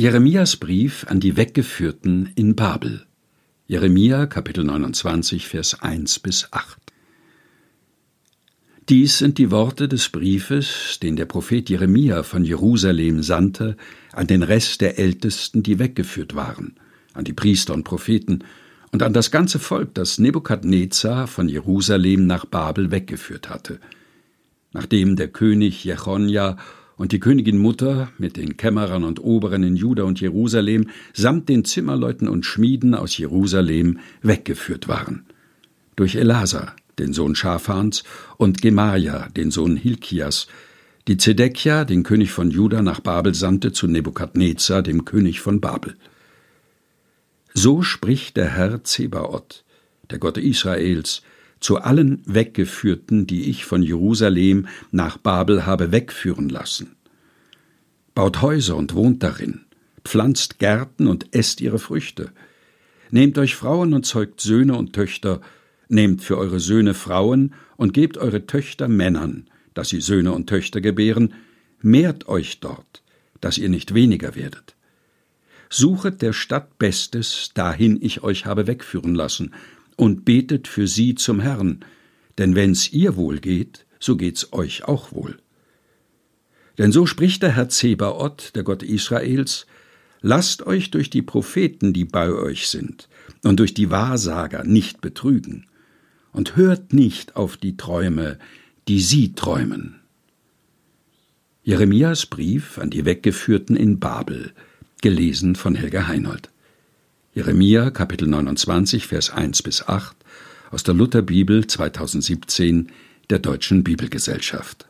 Jeremias Brief an die Weggeführten in Babel. Jeremia Kapitel 29 Vers 1 bis 8. Dies sind die Worte des Briefes, den der Prophet Jeremia von Jerusalem sandte an den Rest der Ältesten, die weggeführt waren, an die Priester und Propheten und an das ganze Volk, das Nebukadnezar von Jerusalem nach Babel weggeführt hatte. Nachdem der König Jechonja und die Königin Mutter mit den Kämmerern und Oberen in Juda und Jerusalem samt den Zimmerleuten und Schmieden aus Jerusalem weggeführt waren. Durch Elasa, den Sohn Schaphans, und Gemaria, den Sohn Hilkias, die Zedekia, den König von Juda, nach Babel sandte zu Nebukadnezar, dem König von Babel. So spricht der Herr Zebaoth, der Gott Israels, zu allen Weggeführten, die ich von Jerusalem nach Babel habe wegführen lassen. Baut Häuser und wohnt darin, pflanzt Gärten und esst ihre Früchte. Nehmt euch Frauen und zeugt Söhne und Töchter, nehmt für eure Söhne Frauen und gebt eure Töchter Männern, dass sie Söhne und Töchter gebären, mehrt euch dort, dass ihr nicht weniger werdet. Suchet der Stadt Bestes, dahin ich euch habe wegführen lassen, und betet für sie zum Herrn, denn wenn's ihr wohl geht, so geht's euch auch wohl. Denn so spricht der Herr Zebaoth, der Gott Israels, lasst euch durch die Propheten, die bei euch sind, und durch die Wahrsager nicht betrügen, und hört nicht auf die Träume, die sie träumen. Jeremias Brief an die Weggeführten in Babel, gelesen von Helga Heinold. Jeremia Kapitel 29 Vers 1 bis 8 aus der Lutherbibel 2017 der Deutschen Bibelgesellschaft